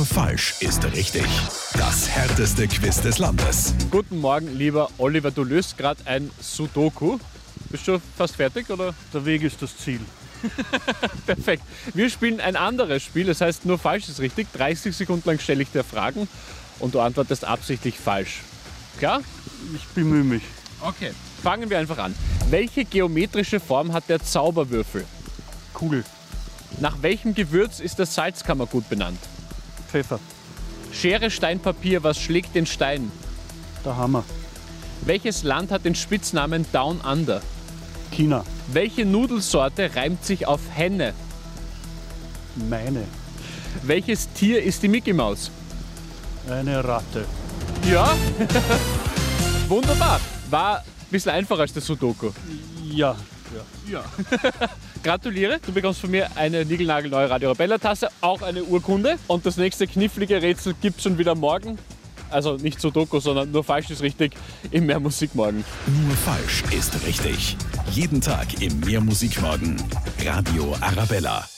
Nur falsch ist richtig. Das härteste Quiz des Landes. Guten Morgen, lieber Oliver. Du löst gerade ein Sudoku. Bist du fast fertig oder? Der Weg ist das Ziel. Perfekt. Wir spielen ein anderes Spiel, das heißt nur falsch ist richtig. 30 Sekunden lang stelle ich dir Fragen und du antwortest absichtlich falsch. Klar? Ich bemühe mich. Okay. Fangen wir einfach an. Welche geometrische Form hat der Zauberwürfel? Kugel. Nach welchem Gewürz ist das Salzkammergut benannt? Pfeffer. Schere, Stein, Papier, was schlägt den Stein? Der Hammer. Welches Land hat den Spitznamen Down Under? China. Welche Nudelsorte reimt sich auf Henne? Meine. Welches Tier ist die Mickey Maus? Eine Ratte. Ja. Wunderbar. War ein bisschen einfacher als der Sudoku. Ja. Ja. Gratuliere, du bekommst von mir eine niegelnagelneue Radio Arabella Tasse, auch eine Urkunde. Und das nächste knifflige Rätsel gibt es schon wieder morgen. Also nicht Sudoku, sondern nur falsch ist richtig im Mehr Musik morgen. Nur falsch ist richtig. Jeden Tag im Mehr Musik morgen. Radio Arabella.